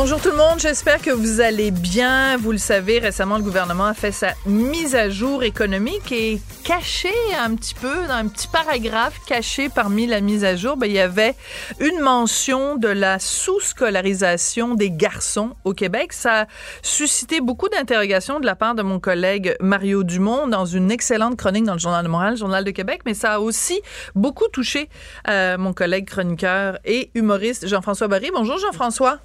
Bonjour tout le monde, j'espère que vous allez bien. Vous le savez, récemment, le gouvernement a fait sa mise à jour économique et caché un petit peu, dans un petit paragraphe caché parmi la mise à jour, ben, il y avait une mention de la sous-scolarisation des garçons au Québec. Ça a suscité beaucoup d'interrogations de la part de mon collègue Mario Dumont dans une excellente chronique dans le Journal de Montréal, le Journal de Québec, mais ça a aussi beaucoup touché euh, mon collègue chroniqueur et humoriste Jean-François Barry. Bonjour Jean-François.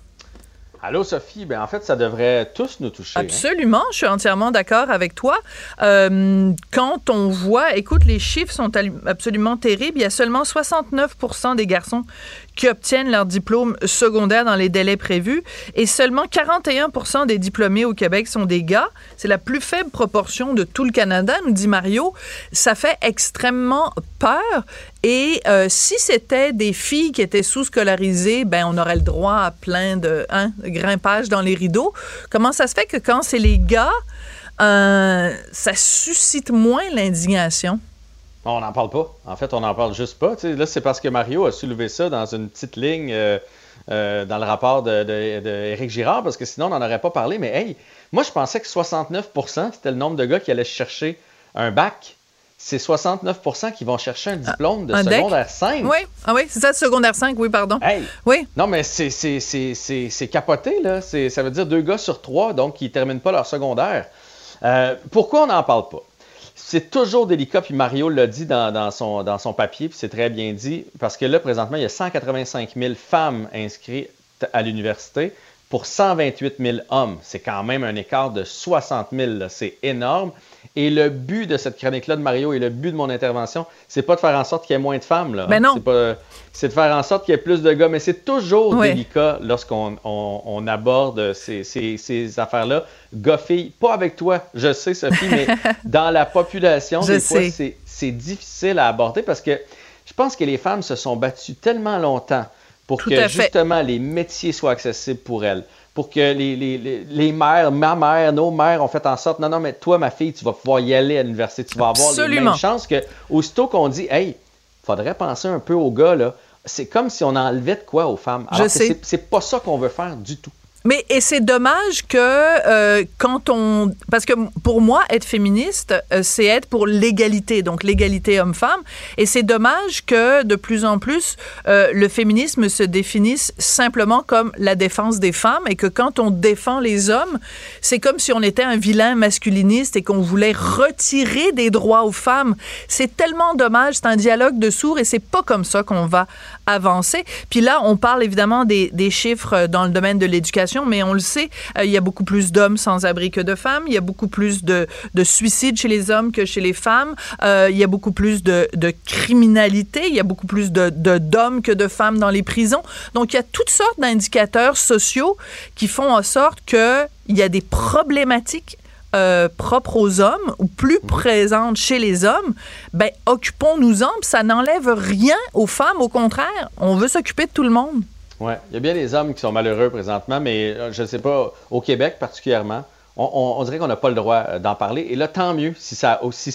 Allô, Sophie? Ben, en fait, ça devrait tous nous toucher. hein. Absolument, je suis entièrement d'accord avec toi. Euh, quand on voit, écoute, les chiffres sont absolument terribles. Il y a seulement 69 des garçons qui obtiennent leur diplôme secondaire dans les délais prévus et seulement 41% des diplômés au Québec sont des gars. C'est la plus faible proportion de tout le Canada, nous dit Mario. Ça fait extrêmement peur. Et euh, si c'était des filles qui étaient sous-scolarisées, ben on aurait le droit à plein de hein, grimpage dans les rideaux. Comment ça se fait que quand c'est les gars, euh, ça suscite moins l'indignation? On n'en parle pas. En fait, on n'en parle juste pas. Là, c'est parce que Mario a soulevé ça dans une petite ligne euh, euh, dans le rapport de, de- de Éric Girard, parce que sinon, on n'en aurait pas parlé. Mais hey, moi, je pensais que 69% c'était le nombre de gars qui allaient chercher un bac. C'est 69% qui vont chercher un diplôme de Un deck? secondaire 5. Oui, ah oui, c'est ça, secondaire 5, oui, pardon. Hey! Oui, Non, mais c'est- capoté, là. Ça veut dire deux gars sur trois, donc, qui ne terminent pas leur secondaire. Euh, pourquoi on n'en parle pas? C'est toujours délicat, puis Mario l'a dit dans, son, dans son papier, puis c'est très bien dit, parce que là, présentement, il y a 185 000 femmes inscrites à l'université pour 128 000 hommes. C'est quand même un écart de 60 000, là. c'est énorme. Et le but de cette chronique-là de Mario et le but de mon intervention, c'est pas de faire en sorte qu'il y ait moins de femmes. Là, Ben non. C'est pas- de faire en sorte qu'il y ait plus de gars, mais c'est toujours délicat lorsqu'on on, on aborde ces, ces- ces affaires-là. Gars-filles, pas avec toi, je sais, Sophie, mais dans la population, Je des fois, sais. c'est difficile à aborder parce que je pense que les femmes se sont battues tellement longtemps pour Tout que justement les métiers soient accessibles pour elles. Pour que les, les, les, les mères, ma mère, nos mères ont fait en sorte, non, non, mais toi, ma fille, tu vas pouvoir y aller à l'université, tu vas avoir les mêmes chances que, aussitôt qu'on dit, hey, faudrait penser un peu aux gars, là, c'est comme si on enlevait de quoi aux femmes. Je Alors sais. c'est- C'est pas ça qu'on veut faire du tout. Mais et c'est dommage que euh, quand on parce que pour moi être féministe euh, c'est être pour l'égalité donc l'égalité homme-femme. Et c'est dommage que de plus en plus euh, le féminisme se définisse simplement comme la défense des femmes et que quand on défend les hommes c'est comme si on était un vilain masculiniste et qu'on voulait retirer des droits aux femmes. C'est tellement dommage c'est un dialogue de sourds et c'est pas comme ça qu'on va avancer. Puis là on parle évidemment des, des chiffres dans le domaine de l'éducation mais on le sait euh, il y a beaucoup plus d'hommes sans abri que de femmes. Il y a beaucoup plus de, de suicides chez les hommes que chez les femmes. Euh, il y a beaucoup plus de, de criminalité. Il y a beaucoup plus de d'hommes que de femmes dans les prisons. Donc il y a toutes sortes d'indicateurs sociaux qui font en sorte que il y a des problématiques euh, propres aux hommes ou plus présentes chez les hommes, ben occupons-nous-en, ça n'enlève rien aux femmes, au contraire, on veut s'occuper de tout le monde. Ouais, il y a bien des hommes qui sont malheureux présentement, mais euh, je ne sais pas, au Québec particulièrement, on, on- on dirait qu'on n'a pas le droit euh, d'en parler. Et là, tant mieux si ça aussi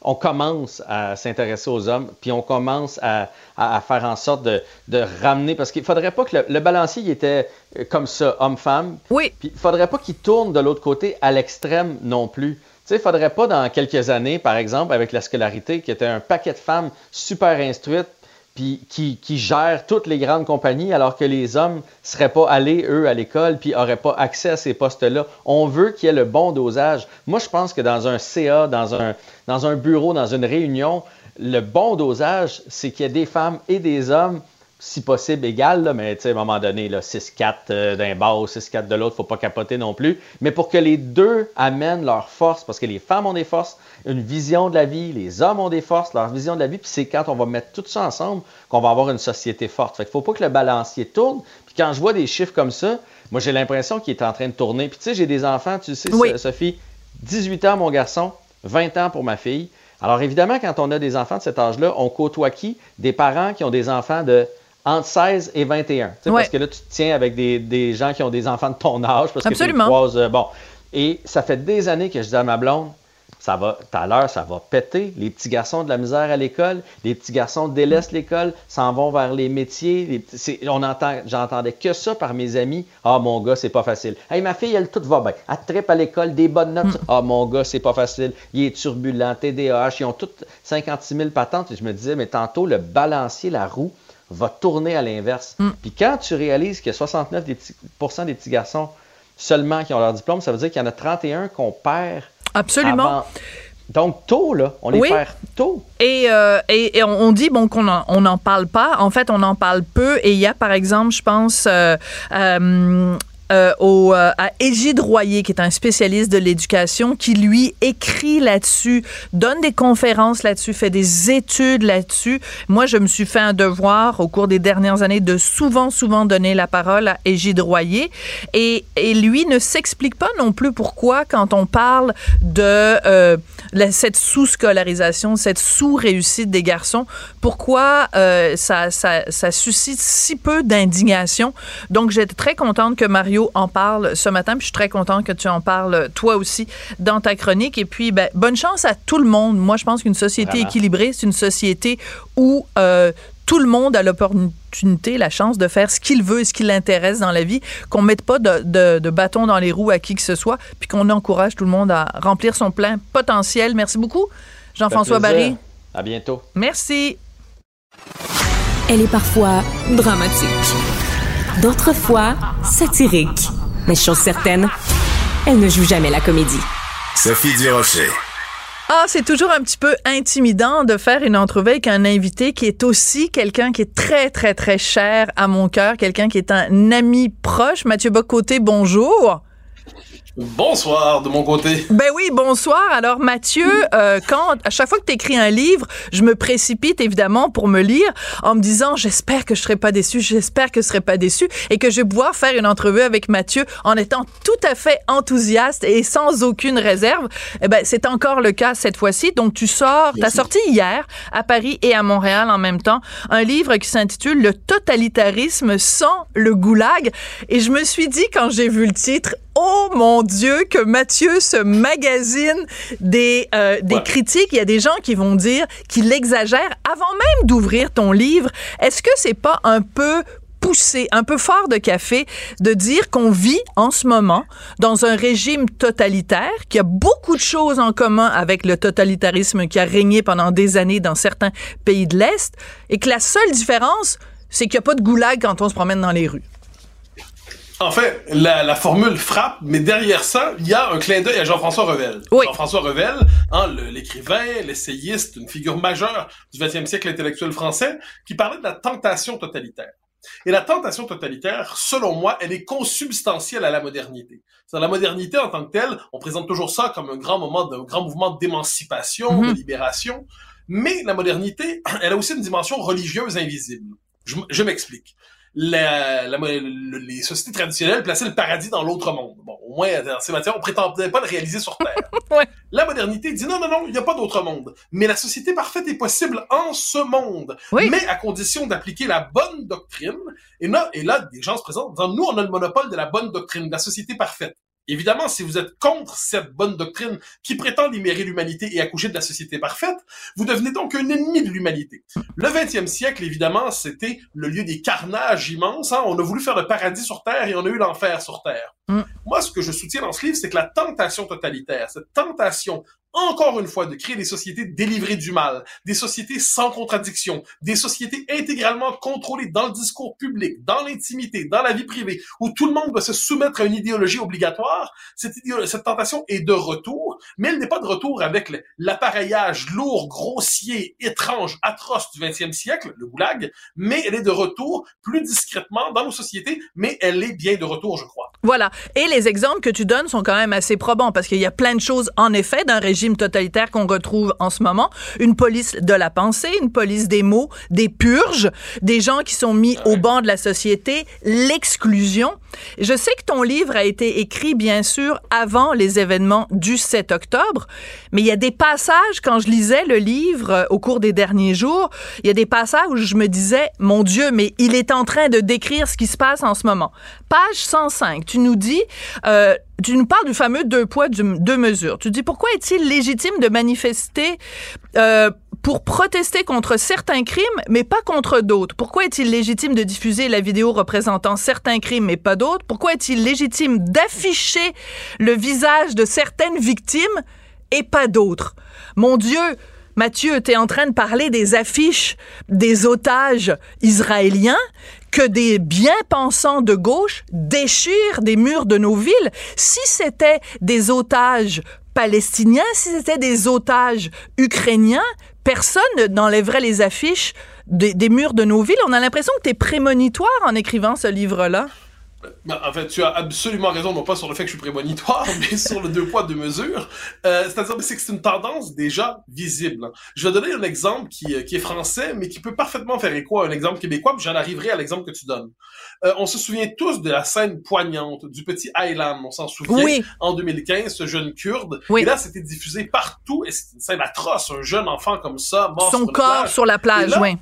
on commence à s'intéresser aux hommes, puis on commence à, à- à faire en sorte de, de ramener, parce qu'il ne faudrait pas que le, le balancier il était euh, comme ça, homme-femme, Oui, puis il faudrait pas qu'il tourne de l'autre côté à l'extrême non plus. Tu sais, il faudrait pas dans quelques années, par exemple, avec la scolarité, qui était un paquet de femmes super instruites, puis qui, qui gèrent toutes les grandes compagnies, alors que les hommes seraient pas allés, eux, à l'école, puis auraient pas accès à ces postes-là. On veut qu'il y ait le bon dosage. Moi, je pense que dans un CA, dans un, dans un bureau, dans une réunion, le bon dosage, c'est qu'il y ait des femmes et des hommes si possible égal, mais à un moment donné, 6-4 euh, d'un bas, 6-4 de l'autre, faut pas capoter non plus. Mais pour que les deux amènent leur force, parce que les femmes ont des forces, une vision de la vie, les hommes ont des forces, leur vision de la vie, puis c'est quand on va mettre tout ça ensemble qu'on va avoir une société forte. Fait qu'il faut pas que le balancier tourne. Puis quand je vois des chiffres comme ça, moi j'ai l'impression qu'il est en train de tourner. Puis tu sais, j'ai des enfants, tu sais, Sophie, 18 ans mon garçon, 20 ans pour ma fille. Alors évidemment, quand on a des enfants de cet âge-là, on côtoie qui? Des parents qui ont des enfants de entre 16 et 21. Parce que là, tu te tiens avec des, gens qui ont des enfants de ton âge. Parce Absolument. Que tu euh, bon. Et ça fait des années que je dis à ma blonde, ça va, tout à l'heure, ça va péter. Les petits garçons de la misère à l'école, les petits garçons délaissent l'école, s'en vont vers les métiers. on entend, j'entendais que ça par mes amis. Ah, mon gars, c'est pas facile. Hey, ma fille, elle, tout va bien. Elle tripe à l'école, des bonnes notes. Hmm. Ah, mon gars, c'est pas facile. Il est turbulent, TDAH. Ils ont toutes 56 000 patentes. Et je me disais, mais tantôt, le balancier, la roue, va tourner à l'inverse. Mm. Puis quand tu réalises qu'il y a 69 des des petits garçons seulement qui ont leur diplôme, ça veut dire qu'il y en a 31 qu'on perd. Absolument. Donc, tôt, là, on les perd tôt. Et, euh, et, on dit bon qu'on n'en parle pas. En fait, on en parle peu. Et il y a, par exemple, je pense, euh, euh, euh, au, euh, à Égide Royer, qui est un spécialiste de l'éducation, qui lui écrit là-dessus, donne des conférences là-dessus, fait des études là-dessus. Moi, je me suis fait un devoir au cours des dernières années de souvent, souvent donner la parole à Égide Royer. Et, et lui ne s'explique pas non plus pourquoi, quand on parle de euh, cette sous-scolarisation, cette sous-réussite des garçons, pourquoi ça, ça, ça suscite si peu d'indignation. Donc, j'étais très contente que Mario en parle ce matin. Puis je suis très contente que tu en parles toi aussi dans ta chronique. Et puis, ben, bonne chance à tout le monde. Moi, je pense qu'une société équilibrée, c'est une société où euh, tout le monde a l'opportunité, la chance de faire ce qu'il veut et ce qui l'intéresse dans la vie, qu'on mette pas de, de, bâton dans les roues à qui que ce soit, puis qu'on encourage tout le monde à remplir son plein potentiel. Merci beaucoup, Jean-François Barry. À bientôt. Merci. Elle est parfois dramatique d'autres fois satirique. Mais chose certaine, elle ne joue jamais la comédie. Sophie Durocher. Ah, c'est toujours un petit peu intimidant de faire une entrevue avec un invité qui est aussi quelqu'un qui est très, très, très cher à mon cœur, quelqu'un qui est un ami proche. Mathieu Bocoté, bonjour. Bonsoir de mon côté. Ben oui, bonsoir. Alors Mathieu, euh, quand à chaque fois que tu écris un livre, je me précipite évidemment pour me lire en me disant j'espère que je serai pas déçu, j'espère que je serai pas déçu et que je vais pouvoir faire une entrevue avec Mathieu en étant tout à fait enthousiaste et sans aucune réserve. Eh ben c'est encore le cas cette fois-ci. Donc tu sors, tu as sorti hier à Paris et à Montréal en même temps un livre qui s'intitule Le totalitarisme sans le goulag et je me suis dit quand j'ai vu le titre oh mon Dieu, que Mathieu se magazine des, euh, des critiques. Il y a des gens qui vont dire qu'il exagère avant même d'ouvrir ton livre. Est-ce que c'est pas un peu poussé, un peu fort de café, de dire qu'on vit en ce moment dans un régime totalitaire qui a beaucoup de choses en commun avec le totalitarisme qui a régné pendant des années dans certains pays de l'Est et que la seule différence, c'est qu'il n'y a pas de goulag quand on se promène dans les rues? En fait, la, formule frappe, mais derrière ça, il y a un clin d'œil à Jean-François Revel. Jean-François Revel, hein, l'écrivain, l'essayiste, une figure majeure du 20e siècle intellectuel français, qui parlait de la tentation totalitaire. Et la tentation totalitaire, selon moi, elle est consubstantielle à la modernité. La modernité en tant que telle, on présente toujours ça comme un grand moment, un grand mouvement d'émancipation, de mhm. libération. Mais la modernité, elle a aussi une dimension religieuse invisible. je m'explique la, les sociétés traditionnelles plaçaient le paradis dans l'autre monde. Bon, au moins, dans ces matières, on prétendait pas le réaliser sur Terre. La modernité dit non, non, non, il n'y a pas d'autre monde. Mais la société parfaite est possible en ce monde. Mais à condition d'appliquer la bonne doctrine. Et là, et là, des gens se présentent en disant, nous, on a le monopole de la bonne doctrine, de la société parfaite. Évidemment, si vous êtes contre cette bonne doctrine qui prétend libérer l'humanité et accoucher de la société parfaite, vous devenez donc un ennemi de l'humanité. Le 20e siècle, évidemment, c'était le lieu des carnages immenses. Hein. On a voulu faire le paradis sur Terre et on a eu l'enfer sur Terre. Mm. Moi, ce que je soutiens dans ce livre, c'est que la tentation totalitaire, cette tentation encore une fois de créer des sociétés délivrées du mal, des sociétés sans contradiction, des sociétés intégralement contrôlées dans le discours public, dans l'intimité, dans la vie privée, où tout le monde doit se soumettre à une idéologie obligatoire, cette, cette tentation est de retour, mais elle n'est pas de retour avec l'appareillage lourd, grossier, étrange, atroce du 20e siècle, le goulag, mais elle est de retour plus discrètement dans nos sociétés, mais elle est bien de retour, je crois. Voilà. Et les exemples que tu donnes sont quand même assez probants parce qu'il y a plein de choses, en effet, d'un régime totalitaire qu'on retrouve en ce moment. Une police de la pensée, une police des mots, des purges, des gens qui sont mis au banc de la société, l'exclusion. Je sais que ton livre a été écrit, bien sûr, avant les événements du 7 octobre, mais il y a des passages, quand je lisais le livre euh, au cours des derniers jours, il y a des passages où je me disais, mon Dieu, mais il est en train de décrire ce qui se passe en ce moment. Page 105, tu nous dis, euh, tu nous parles du fameux deux poids, deux mesures. Tu dis, pourquoi est-il légitime de manifester euh, pour protester contre certains crimes, mais pas contre d'autres? Pourquoi est-il légitime de diffuser la vidéo représentant certains crimes, mais pas d'autres? Pourquoi est-il légitime d'afficher le visage de certaines victimes et pas d'autres? Mon Dieu, Mathieu, tu es en train de parler des affiches des otages israéliens que des bien-pensants de gauche déchirent des murs de nos villes. Si c'était des otages palestiniens, si c'était des otages ukrainiens, personne n'enlèverait les affiches des, murs de nos villes. On a l'impression que tu es prémonitoire en écrivant ce livre-là. Ben, en fait, tu as absolument raison, non pas sur le fait que je suis prémonitoire, mais sur le deux poids, deux mesures. Euh, C'est-à-dire que c'est une tendance déjà visible. Je vais donner un exemple qui, euh, qui, est français, mais qui peut parfaitement faire écho à un exemple québécois, puis j'en arriverai à l'exemple que tu donnes. Euh, on se souvient tous de la scène poignante du petit Aylan, on s'en souvient, en 2015, ce jeune kurde. Et là, c'était diffusé partout, et c'est une scène atroce, un jeune enfant comme ça, mort Son corps sur la plage, oui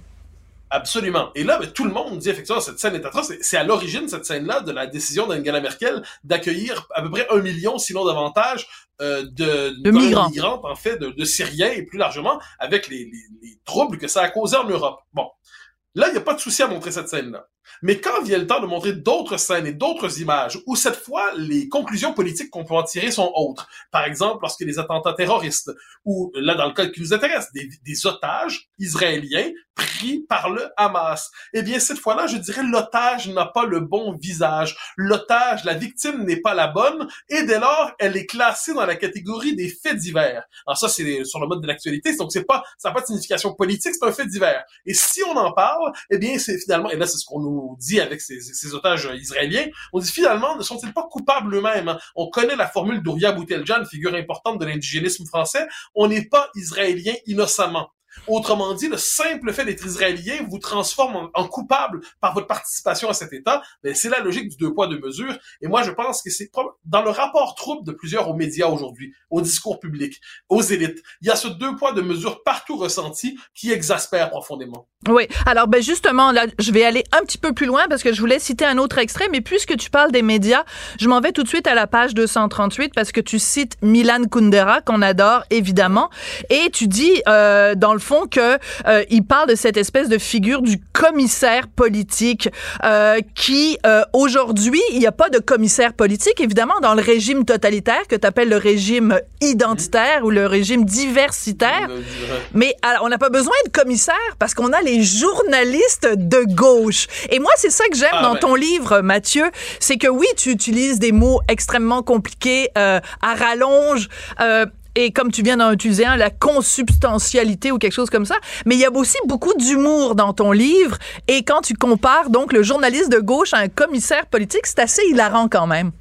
Absolument. Et là, ben, tout le monde dit effectivement cette scène est atroce. C'est à l'origine cette scène-là de la décision d'Angela Merkel d'accueillir à peu près un million, sinon davantage, euh, de, de migrants. en fait, de, de, Syriens et plus largement avec les, les, les troubles que ça a causé en Europe. Bon, là, il n'y a pas de souci à montrer cette scène-là. Mais quand vient le temps de montrer d'autres scènes et d'autres images, où cette fois, les conclusions politiques qu'on peut en tirer sont autres. Par exemple, lorsque les attentats terroristes, ou là, dans le cas qui nous intéresse, des, des otages israéliens pris par le Hamas. Eh bien, cette fois-là, je dirais, l'otage n'a pas le bon visage. L'otage, la victime n'est pas la bonne, et dès lors, elle est classée dans la catégorie des faits divers. Alors ça, c'est sur le mode de l'actualité, donc c'est pas, ça n'a pas de signification politique, c'est un fait divers. Et si on en parle, eh bien, c'est finalement, et là, c'est ce qu'on nous dit avec ces, otages israéliens, on dit finalement, ne sont-ils pas coupables eux-mêmes? Hein? On connaît la formule d'Ouria Bouteljan, figure importante de l'indigénisme français, on n'est pas israélien innocemment. Autrement dit, le simple fait d'être israélien vous transforme en, coupable par votre participation à cet État. Mais c'est la logique du deux poids, deux mesures. Et moi, je pense que c'est dans le rapport trouble de plusieurs aux médias aujourd'hui, au discours public, aux élites. Il y a ce deux poids, deux mesures partout ressenti qui exaspère profondément. Oui. Alors, ben justement, là, je vais aller un petit peu plus loin parce que je voulais citer un autre extrait, mais puisque tu parles des médias, je m'en vais tout de suite à la page 238 parce que tu cites Milan Kundera, qu'on adore, évidemment, et tu dis, euh, dans le fond, que euh, il parle de cette espèce de figure du commissaire politique euh, qui, euh, aujourd'hui, il n'y a pas de commissaire politique, évidemment, dans le régime totalitaire que tu appelles le régime identitaire ou le régime diversitaire, mais alors, on n'a pas besoin de commissaire parce qu'on a les journalistes de gauche. Et moi, c'est ça que j'aime ah, dans ton livre, Mathieu, c'est que oui, tu utilises des mots extrêmement compliqués à rallonge. Et comme tu viens d'en utiliser un, la consubstantialité ou quelque chose comme ça. Mais il y a aussi beaucoup d'humour dans ton livre. Et quand tu compares donc le journaliste de gauche à un commissaire politique, c'est assez hilarant quand même.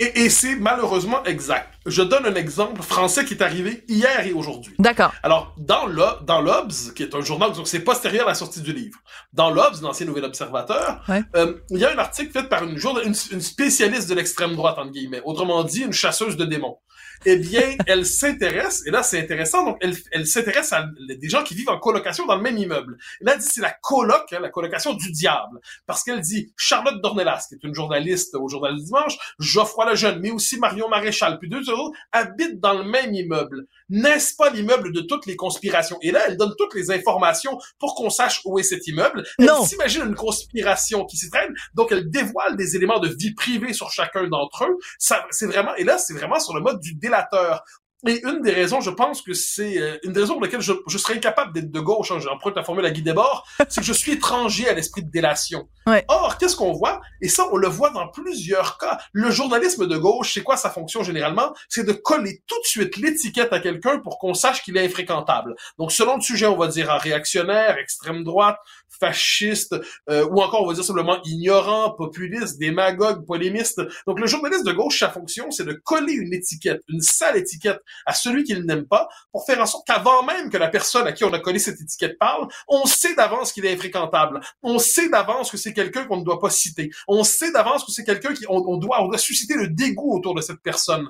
Et, et c'est malheureusement exact. Je donne un exemple français qui est arrivé hier et aujourd'hui. D'accord. Alors, dans l'Obs, qui est un journal, donc c'est postérieur à la sortie du livre, dans l'Obs, l'ancien Nouvel Observateur, euh, il y a un article fait par une, une, une spécialiste de l'extrême droite, entre guillemets. Autrement dit, une chasseuse de démons eh bien, elle s'intéresse, et là c'est intéressant, donc elle, elle s'intéresse à des gens qui vivent en colocation dans le même immeuble. Et là, elle dit c'est la coloc, hein, la colocation du diable, parce qu'elle dit Charlotte Dornelas, qui est une journaliste au Journal du Dimanche, Geoffroy Lejeune, mais aussi Marion Maréchal, puis deux autres, habitent dans le même immeuble. N'est-ce pas l'immeuble de toutes les conspirations? Et là, elle donne toutes les informations pour qu'on sache où est cet immeuble. Elle s'imagine une conspiration qui s'y traîne, donc elle dévoile des éléments de vie privée sur chacun d'entre eux. Ça, c'est vraiment, et là, c'est vraiment sur le mode du délateur Et une des raisons, je pense que c'est euh, une des raisons pour lesquelles je, je serais incapable d'être de gauche, hein, j'emprunte la formule à Guy Debord, c'est que je suis étranger à l'esprit de délation. Or, qu'est-ce qu'on voit? Et ça, on le voit dans plusieurs cas. Le journalisme de gauche, c'est quoi sa fonction généralement? C'est de coller tout de suite l'étiquette à quelqu'un pour qu'on sache qu'il est infréquentable. Donc, selon le sujet, on va dire un réactionnaire, extrême droite, fasciste, euh, ou encore on va dire simplement ignorant, populiste, démagogue, polémiste. Donc le journaliste de gauche, sa fonction, c'est de coller une étiquette, une sale étiquette à celui qu'il n'aime pas, pour faire en sorte qu'avant même que la personne à qui on a collé cette étiquette parle, on sait d'avance qu'il est infréquentable. On sait d'avance que c'est quelqu'un qu'on ne doit pas citer. On sait d'avance que c'est quelqu'un qui on, doit on doit susciter le dégoût autour de cette personne.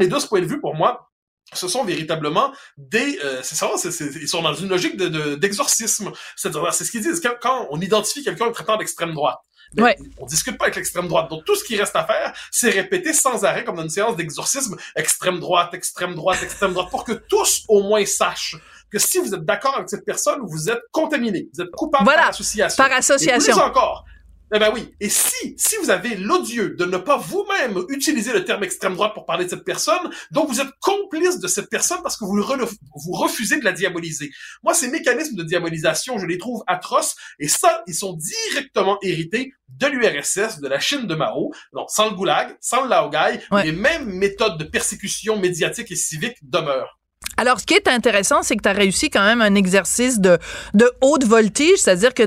Et de ce point de vue, pour moi, ce sont véritablement des euh, c'est ça c'est, ils sont dans une logique de, d'exorcisme c'est-à-dire c'est ce qu'ils disent quand, on identifie quelqu'un traitant d'extrême droite ben, ouais. on discute pas avec l'extrême droite. Donc tout ce qui reste à faire c'est répéter sans arrêt comme dans une séance d'exorcisme extrême droite extrême droite extrême droite pour que tous au moins sachent que si vous êtes d'accord avec cette personne vous êtes contaminé. Vous êtes coupable par association. Par association. Et plus encore eh ben oui. Et si, si vous avez l'odieux de ne pas vous-même utiliser le terme extrême droite pour parler de cette personne, donc vous êtes complice de cette personne parce que vous, vous refusez de la diaboliser. Moi, ces mécanismes de diabolisation, je les trouve atroces et ça, ils sont directement hérités de l'URSS, de la Chine de Mao, donc sans le goulag, sans le laogai, les mêmes méthodes de persécution médiatique et civique demeurent. Alors, ce qui est intéressant, c'est que tu as réussi quand même un exercice de, de haute voltige, c'est-à-dire que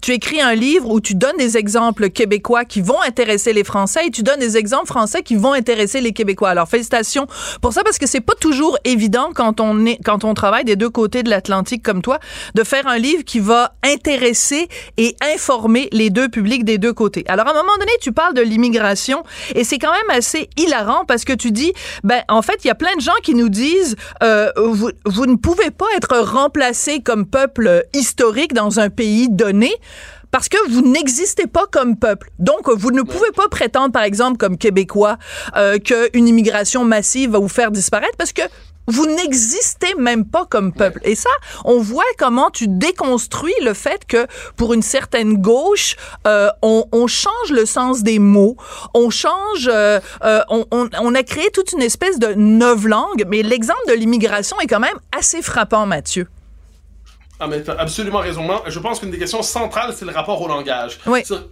tu écris un livre où tu donnes des exemples québécois qui vont intéresser les Français et tu donnes des exemples français qui vont intéresser les Québécois. Alors, félicitations pour ça parce que c'est pas toujours évident quand on est, quand on travaille des deux côtés de l'Atlantique comme toi, de faire un livre qui va intéresser et informer les deux publics des deux côtés. Alors, à un moment donné, tu parles de l'immigration et c'est quand même assez hilarant parce que tu dis, ben, en fait, il y a plein de gens qui nous disent, euh, vous, ne pouvez pas être remplacé comme peuple historique dans un pays donné parce que vous n'existez pas comme peuple. Donc, vous ne pouvez pas prétendre, par exemple, comme Québécois, euh, qu'une immigration massive va vous faire disparaître parce que vous n'existez même pas comme peuple. Et ça, on voit comment tu déconstruis le fait que pour une certaine gauche, euh, on, change le sens des mots, on change, euh, euh on, on, on, a créé toute une espèce de neuf langues. Mais l'exemple de l'immigration est quand même assez frappant, Mathieu. Ah, mais t'as absolument raison. Je pense qu'une des questions centrales, c'est le rapport au langage.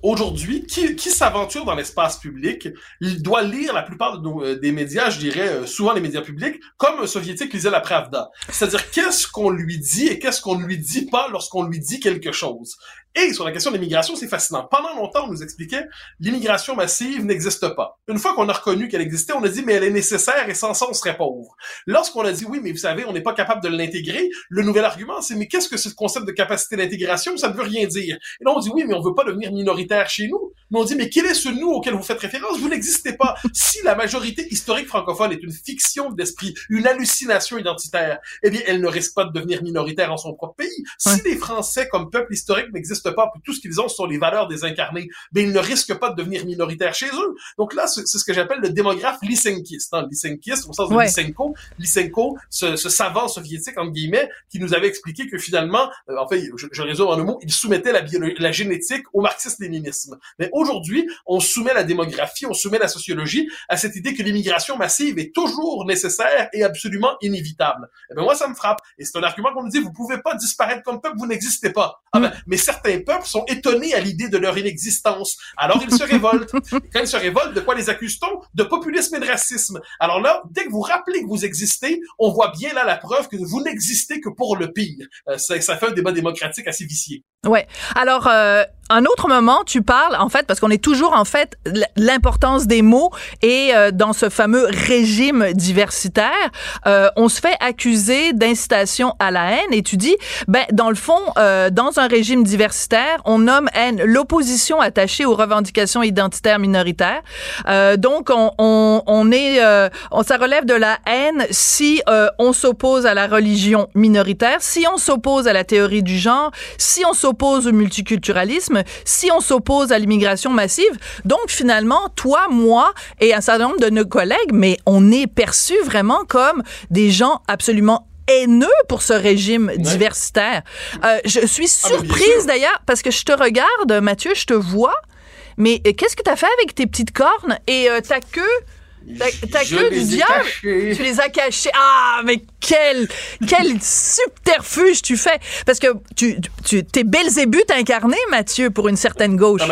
Aujourd'hui, qui, qui s'aventure dans l'espace public, il doit lire la plupart euh, des médias, je dirais euh, souvent les médias publics, comme un soviétique lisait la Pravda. C'est-à-dire qu'est-ce qu'on lui dit et qu'est-ce qu'on ne lui dit pas lorsqu'on lui dit quelque chose? Et sur la question de l'immigration, c'est fascinant. Pendant longtemps, on nous expliquait l'immigration massive n'existe pas. Une fois qu'on a reconnu qu'elle existait, on a dit mais elle est nécessaire et sans ça on serait pauvre. Lorsqu'on a dit oui, mais vous savez, on n'est pas capable de l'intégrer, le nouvel argument c'est mais qu'est-ce que ce concept de capacité d'intégration? Ça ne veut rien dire. Et là on dit oui, mais on veut pas devenir minoritaire chez nous. Mais on dit mais quel est ce nous auquel vous faites référence? Vous n'existez pas. si la majorité historique francophone est une fiction d'esprit, une hallucination identitaire, eh bien elle ne risque pas de devenir minoritaire en son propre pays. Si les Français comme peuple historique n'existent pas, tout ce qu'ils ont sont les valeurs désincarnées, mais ils ne risquent pas de devenir minoritaires chez eux. Donc là, c'est ce que j'appelle le démographe lysenkiste. Hein, lysenkiste, au sens de Lysenko. Lysenko, ce, ce, savant soviétique, entre guillemets, qui nous avait expliqué que finalement, euh, en fait, je, je, résume en un mot, il soumettait la, la génétique au marxisme-léninisme. Mais aujourd'hui, on soumet la démographie, on soumet la sociologie à cette idée que l'immigration massive est toujours nécessaire et absolument inévitable. Et eh ben moi, ça me frappe. Et c'est un argument qu'on nous dit, vous pouvez pas disparaître comme peuple, vous n'existez pas. Ah ben, mais certains les peuples sont étonnés à l'idée de leur inexistence. Alors ils se révoltent. quand ils se révoltent, de quoi les accuse-t-on? De populisme et de racisme. Alors là, dès que vous rappelez que vous existez, on voit bien là la preuve que vous n'existez que pour le pire. Euh, ça, ça, fait un débat démocratique assez vicié. Ouais. Alors, euh, un autre moment, tu parles, en fait, parce qu'on est toujours, en fait, l'importance des mots et euh, dans ce fameux régime diversitaire, euh, on se fait accuser d'incitation à la haine et tu dis, ben, dans le fond, euh, dans un régime diversitaire, on nomme haine l'opposition attachée aux revendications identitaires minoritaires. Euh, donc, on, on, on est, on, ça relève de la haine si on s'oppose à la religion minoritaire, si on s'oppose à la théorie du genre, si on s'oppose s'oppose au multiculturalisme, si on s'oppose à l'immigration massive. Donc finalement, toi, moi et un certain nombre de nos collègues, mais on est perçus vraiment comme des gens absolument haineux pour ce régime diversitaire. Euh, je suis ah, surprise d'ailleurs parce que je te regarde, Mathieu, je te vois, mais euh, qu'est-ce que tu as fait avec tes petites cornes et euh, ta queue? T'as que du diable? Tu les as cachés. Ah, mais quel, quel subterfuge tu fais. Parce que tu, tu, t'es Belzébuth incarné, Mathieu, pour une certaine gauche.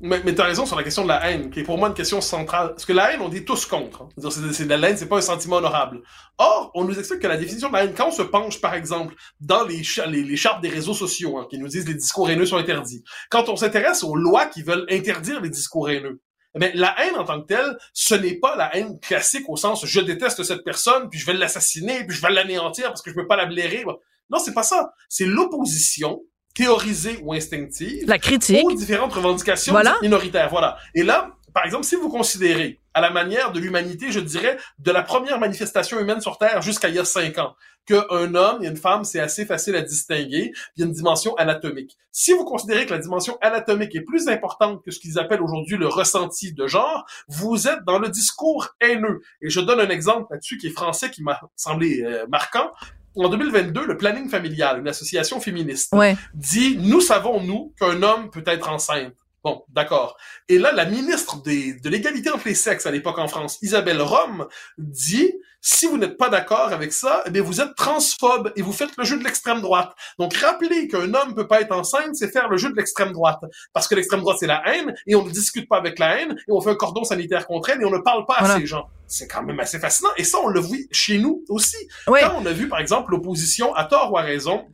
Mais, mais tu as raison sur la question de la haine, qui est pour moi une question centrale. Parce que la haine, on dit tous contre. Hein. C'est, de la haine, c'est pas un sentiment honorable. Or, on nous explique que la définition de la haine, quand on se penche, par exemple, dans les, les, chartes des réseaux sociaux, hein, qui nous disent que les discours haineux sont interdits, quand on s'intéresse aux lois qui veulent interdire les discours haineux, mais la haine en tant que telle, ce n'est pas la haine classique au sens je déteste cette personne, puis je vais l'assassiner, puis je vais l'anéantir parce que je peux pas la blairer. Non, c'est pas ça. C'est l'opposition théorisée ou instinctive la critique aux différentes revendications minoritaires. Voilà. Et là, par exemple, si vous considérez à la manière de l'humanité, je dirais, de la première manifestation humaine sur Terre jusqu'à il y a cinq ans, qu'un homme et une femme, c'est assez facile à distinguer, il y a une dimension anatomique. Si vous considérez que la dimension anatomique est plus importante que ce qu'ils appellent aujourd'hui le ressenti de genre, vous êtes dans le discours haineux. Et je donne un exemple là-dessus qui est français, qui m'a semblé euh, marquant en 2022, le planning familial, une association féministe, dit nous savons nous qu'un homme peut être enceinte. Bon, d'accord. Et là, la ministre des, de l'égalité entre les sexes à l'époque en France, Isabelle Rome, dit si vous n'êtes pas d'accord avec ça, eh bien vous êtes transphobe et vous faites le jeu de l'extrême droite. Donc rappelez qu'un homme peut pas être enceinte, c'est faire le jeu de l'extrême droite, parce que l'extrême droite c'est la haine et on ne discute pas avec la haine et on fait un cordon sanitaire contre elle et on ne parle pas à ces gens. C'est quand même assez fascinant et ça on le voit chez nous aussi. Quand on a vu par exemple l'opposition à tort ou à raison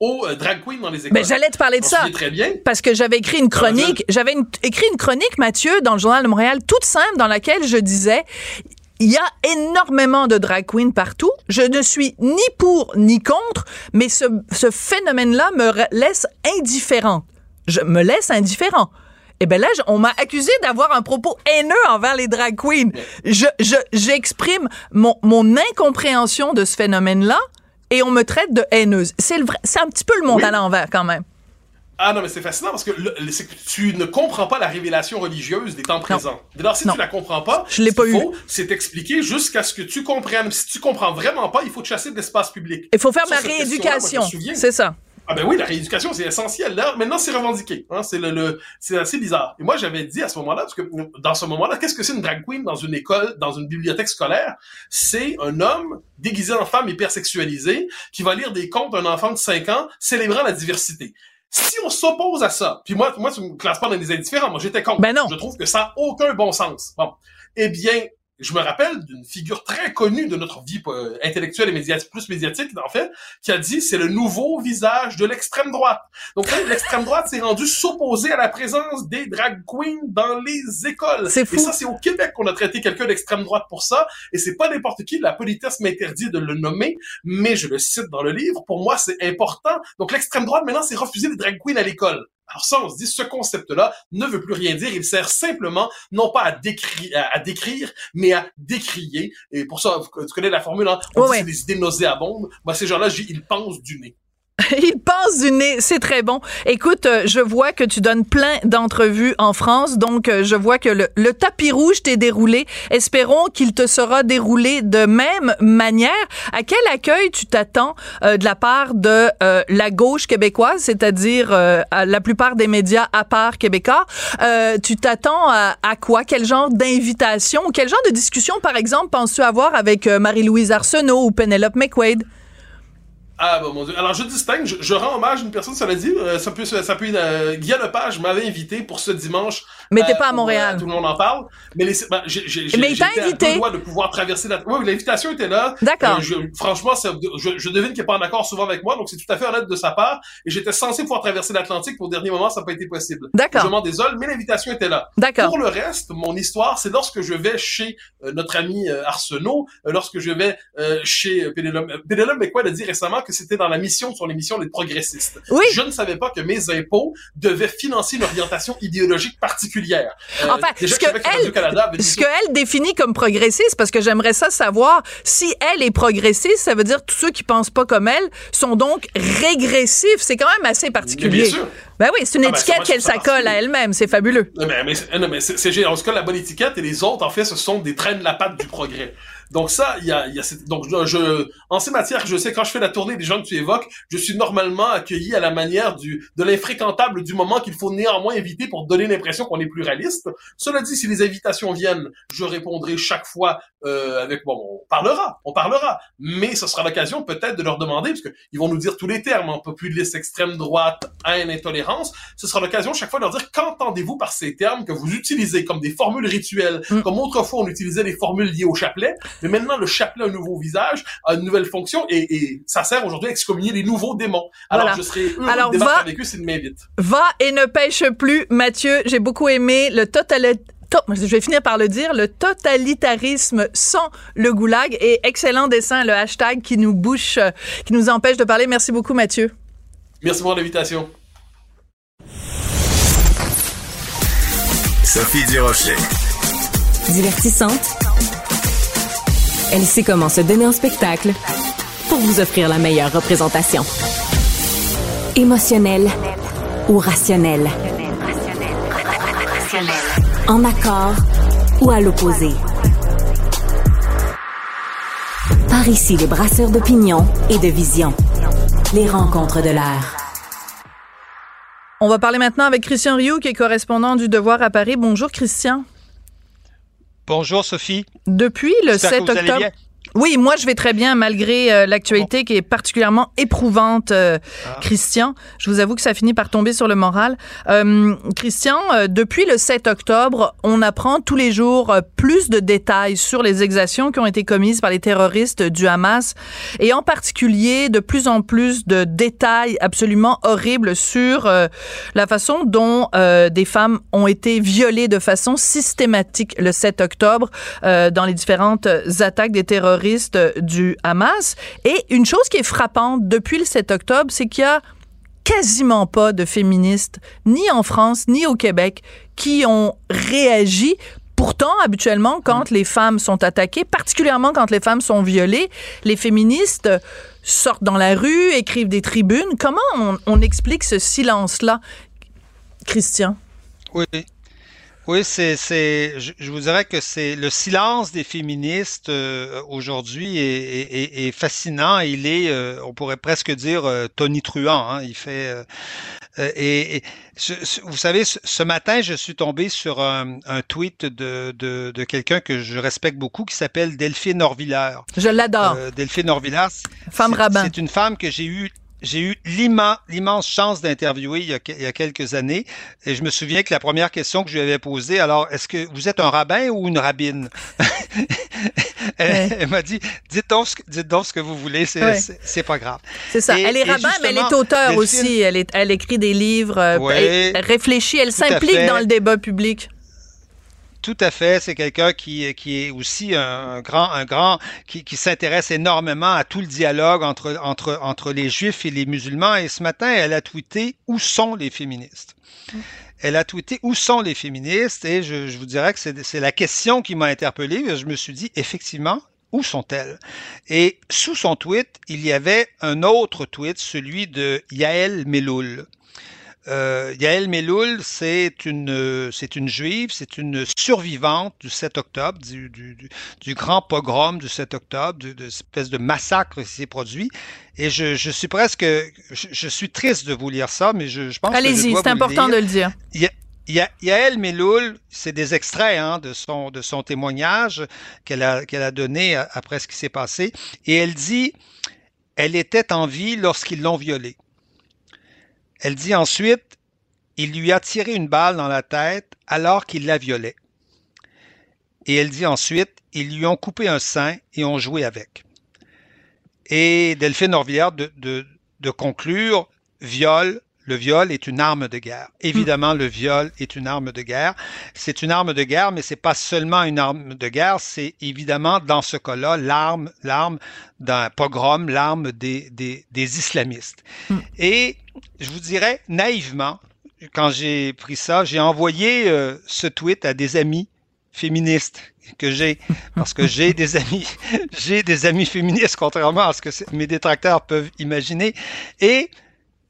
aux euh, drag queens dans les écoles. Ben, j'allais te parler de ça. Très bien. Parce que j'avais écrit une chronique, j'avais écrit une chronique, Mathieu, dans le Journal de Montréal, toute simple, dans laquelle je disais, il y a énormément de drag queens partout. Je ne suis ni pour ni contre, mais ce, ce phénomène-là me laisse indifférent. Je me laisse indifférent. Et eh ben là, on m'a accusé d'avoir un propos haineux envers les drag queens. Je, je, j'exprime mon, mon incompréhension de ce phénomène-là et on me traite de haineuse. C'est un petit peu le monde à l'envers quand même. Ah non, mais c'est fascinant parce que, tu ne comprends pas la révélation religieuse des temps présents. D'ailleurs, si tu la comprends pas, je l'ai pas eu. c'est expliquer jusqu'à ce que tu comprennes. Si tu comprends vraiment pas, il faut te chasser de l'espace public. Il faut faire ma rééducation. C'est ça. Ah ben oui, la rééducation, c'est essentiel. Là, maintenant, c'est revendiqué. Hein, c'est le, c'est assez bizarre. Et moi, j'avais dit à ce moment-là, parce que dans ce moment-là, qu'est-ce que c'est une drag queen dans une école, dans une bibliothèque scolaire? C'est un homme déguisé en femme hypersexualisé qui va lire des contes d'un enfant de 5 ans célébrant la diversité. Si on s'oppose à ça, puis moi, moi, tu me classes pas dans des indifférents, moi j'étais contre. Ben non. Je trouve que ça n'a aucun bon sens. Bon. Eh bien, je me rappelle d'une figure très connue de notre vie euh, intellectuelle et médiatique, plus médiatique en fait, qui a dit c'est le nouveau visage de l'extrême droite. Donc l'extrême droite s'est rendue s'opposer à la présence des drag queens dans les écoles. C'est fou. Et ça c'est au Québec qu'on a traité quelqu'un d'extrême droite pour ça. Et c'est pas n'importe qui. La politesse m'interdit de le nommer, mais je le cite dans le livre. Pour moi c'est important. Donc l'extrême droite maintenant c'est refuser les drag queens à l'école. Alors ça, on se dit, ce concept-là ne veut plus rien dire. Il sert simplement, non pas à décrire, à, décrire mais à décrier. Et pour ça, tu connais la formule, hein? On dit c'est des idées nauséabondes. Moi, ces gens-là, ils pensent du nez. Il pense du nez, c'est très bon. Écoute, euh, je vois que tu donnes plein d'entrevues en France, donc euh, je vois que le, tapis rouge t'est déroulé. Espérons qu'il te sera déroulé de même manière. À quel accueil tu t'attends euh, de la part de la gauche québécoise, c'est-à-dire la plupart des médias à part québécois? tu t'attends à, à, quoi? Quel genre d'invitation? Quel genre de discussion, par exemple, penses-tu avoir avec Marie-Louise Arsenault ou Penelope McQuaid? Ah bah mon dieu. Alors je distingue, je, rends hommage à une personne, ça l'a dit, euh, ça peut, ça peut, euh, Guy Lepage m'avait invité pour ce dimanche. Mais t'es pas à euh, Montréal. tout le monde en parle. Mais les, ben, j'ai, j'ai, mais il invité. de pouvoir traverser la. Oui, l'invitation était là. D'accord. franchement, je, je, devine qu'il est pas en accord souvent avec moi, donc c'est tout à fait honnête de sa part. Et j'étais censé pouvoir traverser l'Atlantique. Pour le dernier moment, ça n'a pas été possible. D'accord. Je m'en désole, mais l'invitation était là. D'accord. Pour le reste, mon histoire, c'est lorsque je vais chez notre ami Arsenault, lorsque je vais chez Pénélope. Pénélope McQuaid a dit récemment que c'était dans la mission sur l'émission Les Progressistes. Oui. Je ne savais pas que mes impôts devaient financer une orientation idéologique particulière. Euh, enfin, ce que, elle, ce que elle définit comme progressiste, parce que j'aimerais ça savoir, si elle est progressiste, ça veut dire tous ceux qui pensent pas comme elle sont donc régressifs. C'est quand même assez particulier. bien sûr. Ben oui, c'est une ah, ben, étiquette qu'elle s'accole à elle-même, c'est fabuleux. Non, mais, mais, mais c'est. En tout cas, la bonne étiquette et les autres, en fait, ce sont des traînes de la patte du progrès. Donc ça, il y a, y a donc je, en ces matières, je sais quand je fais la tournée des gens que tu évoques, je suis normalement accueilli à la manière du de l'infréquentable du moment qu'il faut néanmoins éviter pour donner l'impression qu'on est pluraliste. Cela dit, si les invitations viennent, je répondrai chaque fois euh, avec bon, on parlera, on parlera, mais ce sera l'occasion peut-être de leur demander parce que ils vont nous dire tous les termes, en hein, populisme, extrême droite, haine, intolérance. Ce sera l'occasion chaque fois de leur dire qu'entendez-vous par ces termes que vous utilisez comme des formules rituelles, mm. comme autrefois on utilisait des formules liées au chapelet. Mais maintenant, le chapelet a un nouveau visage, a une nouvelle fonction, et, ça sert aujourd'hui à excommunier les nouveaux démons. Alors, je serais heureux Alors, de débattre va, avec eux s'ils m'invitent. Va et ne pêche plus, Mathieu. J'ai beaucoup aimé le total je vais finir par le dire, le totalitarisme sans le goulag et excellent dessin, le hashtag qui nous bouche, qui nous empêche de parler. Merci beaucoup, Mathieu. Merci pour l'invitation. Sophie Durocher. Divertissante elle sait comment se donner en spectacle pour vous offrir la meilleure représentation. Émotionnelle ou rationnelle. En accord ou à l'opposé? Par ici, les brasseurs d'opinion et de vision. Les rencontres de l'air. On va parler maintenant avec Christian Rioux, qui est correspondant du Devoir à Paris. Bonjour, Christian. Bonjour Sophie. Depuis le 7 octobre. Oui, moi je vais très bien malgré euh, l'actualité qui est particulièrement éprouvante, euh, ah. Christian. Je vous avoue que ça finit par tomber sur le moral. Euh, Christian, depuis le 7 octobre, on apprend tous les jours plus de détails sur les exactions qui ont été commises par les terroristes du Hamas et en particulier de plus en plus de détails absolument horribles sur la façon dont des femmes ont été violées de façon systématique le 7 octobre dans les différentes attaques des terroristes du Hamas. Et une chose qui est frappante depuis le 7 octobre, c'est qu'il y a quasiment pas de féministes, ni en France, ni au Québec, qui ont réagi Pourtant, habituellement, quand mm. les femmes sont attaquées, particulièrement quand les femmes sont violées, les féministes sortent dans la rue, écrivent des tribunes. Comment on, on explique ce silence-là, Christian? Oui. Oui, c'est, c'est, je, vous dirais que c'est le silence des féministes euh, aujourd'hui est, fascinant. Il est, euh, on pourrait presque dire euh, tonitruant. Hein. Il fait et, vous savez, ce, matin, je suis tombé sur un, tweet de, de, quelqu'un que je respecte beaucoup qui s'appelle Delphine Orvillard. Je l'adore. Delphine Orvillard. Femme rabbin. C'est une femme que j'ai eue j'ai eu l'immense chance d'interviewer il, y a quelques années et je me souviens que la première question que je lui avais posée, alors, est-ce que vous êtes un rabbin ou une rabbine? elle, m'a dit, dites donc, dites donc ce que vous voulez, c'est pas grave. C'est ça. elle est rabbin, mais elle est auteur aussi. Elle, est, elle écrit des livres, euh, elle réfléchit, elle s'implique dans le débat public. Tout à fait. C'est quelqu'un qui, qui est aussi un grand, un grand, qui, qui s'intéresse énormément à tout le dialogue entre, entre, entre les juifs et les musulmans. Et ce matin, elle a tweeté où sont les féministes? Elle a tweeté où sont les féministes et je, je vous dirais que c'est la question qui m'a interpellé. Je me suis dit, effectivement, où sont-elles? Et sous son tweet, il y avait un autre tweet, celui de Yael Meloul. Euh, Yael Meloul, c'est une, c'est une juive, c'est une survivante du 7 octobre, du, du, du grand pogrom du 7 octobre, de, de espèce de massacre qui s'est produit. Et je, je suis presque, je, suis triste de vous lire ça, mais je, je pense Allez-y, c'est important de le dire. Yael Meloul, c'est des extraits hein, de, son, de son témoignage qu'elle a, qu'elle a donné après ce qui s'est passé. Et elle dit, elle était en vie lorsqu'ils l'ont violée. Elle dit ensuite, il lui a tiré une balle dans la tête alors qu'il la violait. Et elle dit ensuite, ils lui ont coupé un sein et ont joué avec. Et Delphine Orvillard de, de, de conclure, viol, le viol est une arme de guerre. Évidemment, le viol est une arme de guerre. C'est une arme de guerre, mais c'est pas seulement une arme de guerre, c'est évidemment dans ce cas-là l'arme, l'arme d'un pogrom, l'arme des, des, des islamistes. Hmm. Et je vous dirais naïvement, quand j'ai pris ça, j'ai envoyé euh, ce tweet à des amis féministes que j'ai, parce que j'ai des amis, j'ai des amis féministes, contrairement à ce que mes détracteurs peuvent imaginer. Et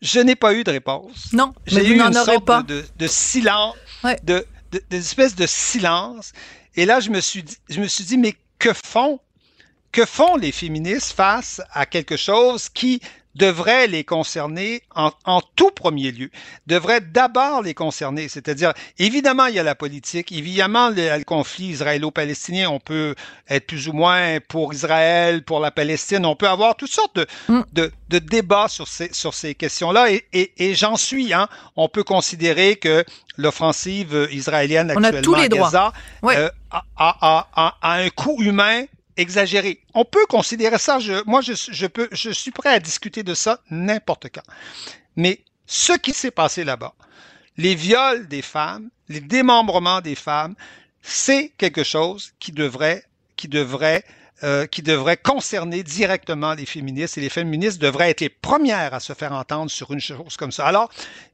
je n'ai pas eu de réponse. Non, j'ai eu une sorte pas. De, de, silence, de, de, espèce de silence. Et là, je me suis dit, je me suis dit, mais que font, que font les féministes face à quelque chose qui devrait les concerner en, en, tout premier lieu, devrait d'abord les concerner. C'est-à-dire, évidemment, il y a la politique, évidemment, le, le conflit israélo-palestinien, on peut être plus ou moins pour Israël, pour la Palestine, on peut avoir toutes sortes de, mm. de, de, débats sur ces, sur ces questions-là, et, et, et j'en suis. Hein. On peut considérer que l'offensive israélienne actuellement à Gaza euh, a, a, a, a un coût humain exagéré. On peut considérer ça, moi je, je, peux, je suis prêt à discuter de ça n'importe quand. Mais ce qui s'est passé là-bas, les viols des femmes, les démembrements des femmes, c'est quelque chose qui devrait, qui devrait, euh, qui devrait concerner directement les féministes et les féministes devraient être les premières à se faire entendre sur une chose comme ça. Alors,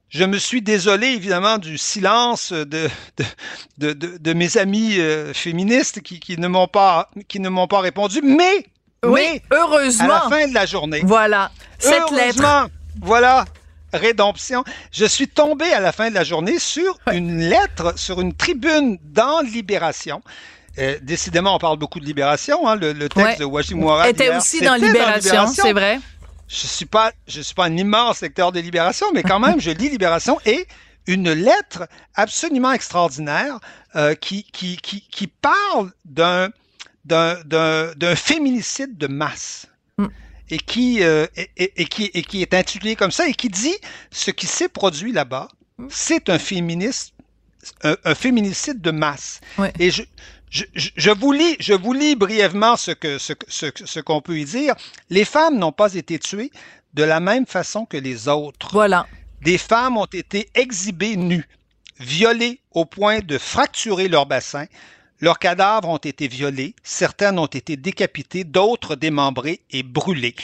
je me suis désolé évidemment du silence de, de, de, de mes amis euh, féministes qui, qui, ne m'ont pas, qui ne m'ont pas répondu, mais, oui, heureusement, à la fin de la journée. Voilà, cette lettre. Voilà, rédemption. Je suis tombé à la fin de la journée sur une lettre, sur une tribune dans Libération. Euh, décidément, on parle beaucoup de Libération. Hein, le, le, texte de Wajim était aussi dans Libération, c'est vrai je suis pas, je suis pas un immense lecteur de Libération, mais quand même, je lis Libération et une lettre absolument extraordinaire euh, qui, qui, qui, qui parle d'un d'un féminicide de masse. Mm. Et qui, euh, et, et, qui, et qui est intitulé comme ça et qui dit ce qui s'est produit là-bas, mm. c'est un féministe, un, un, féminicide de masse. Ouais. Et je, je, vous lis, je vous lis brièvement ce que ce, ce, ce qu'on peut y dire. Les femmes n'ont pas été tuées de la même façon que les autres. Voilà. Des femmes ont été exhibées nues, violées au point de fracturer leur bassin. Leurs cadavres ont été violés, certaines ont été décapitées, d'autres démembrées et brûlées.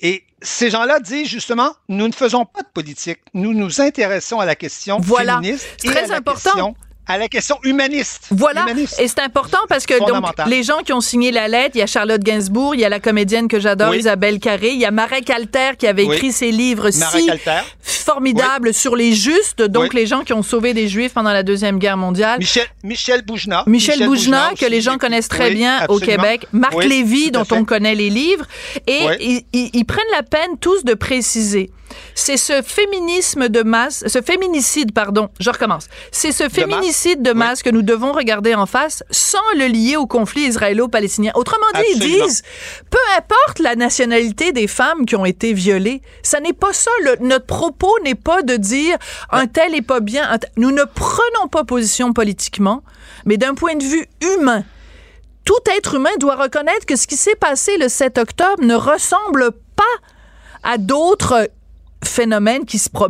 Et ces gens-là disent justement, nous ne faisons pas de politique, nous nous intéressons à la question voilà. féministe et très à la important. question à la question humaniste. Voilà. Humaniste. Et c'est important parce que donc, les gens qui ont signé la lettre, il y a Charlotte Gainsbourg, il y a la comédienne que j'adore, oui. Isabelle Carré, il y a Marek Alter qui avait écrit oui. ses livres Marek si Alter. formidables oui. sur les justes, donc les gens qui ont sauvé des Juifs pendant la Deuxième Guerre mondiale. Michel, Michel Boujna. Michel, Michel Boujna, que les gens connaissent très bien absolument. au Québec. Marc Lévy, dont on connaît les livres. Et ils, ils, ils prennent la peine tous de préciser c'est ce féminisme de masse, ce féminicide, pardon, je recommence. C'est ce féminicide de masse, de masse oui. que nous devons regarder en face sans le lier au conflit israélo-palestinien. Autrement dit, Absolument. ils disent, peu importe la nationalité des femmes qui ont été violées, ça n'est pas ça. Le, notre propos n'est pas de dire un tel est pas bien. Nous ne prenons pas position politiquement, mais d'un point de vue humain tout être humain doit reconnaître que ce qui s'est passé le 7 octobre ne ressemble pas à d'autres phénomènes qui se pro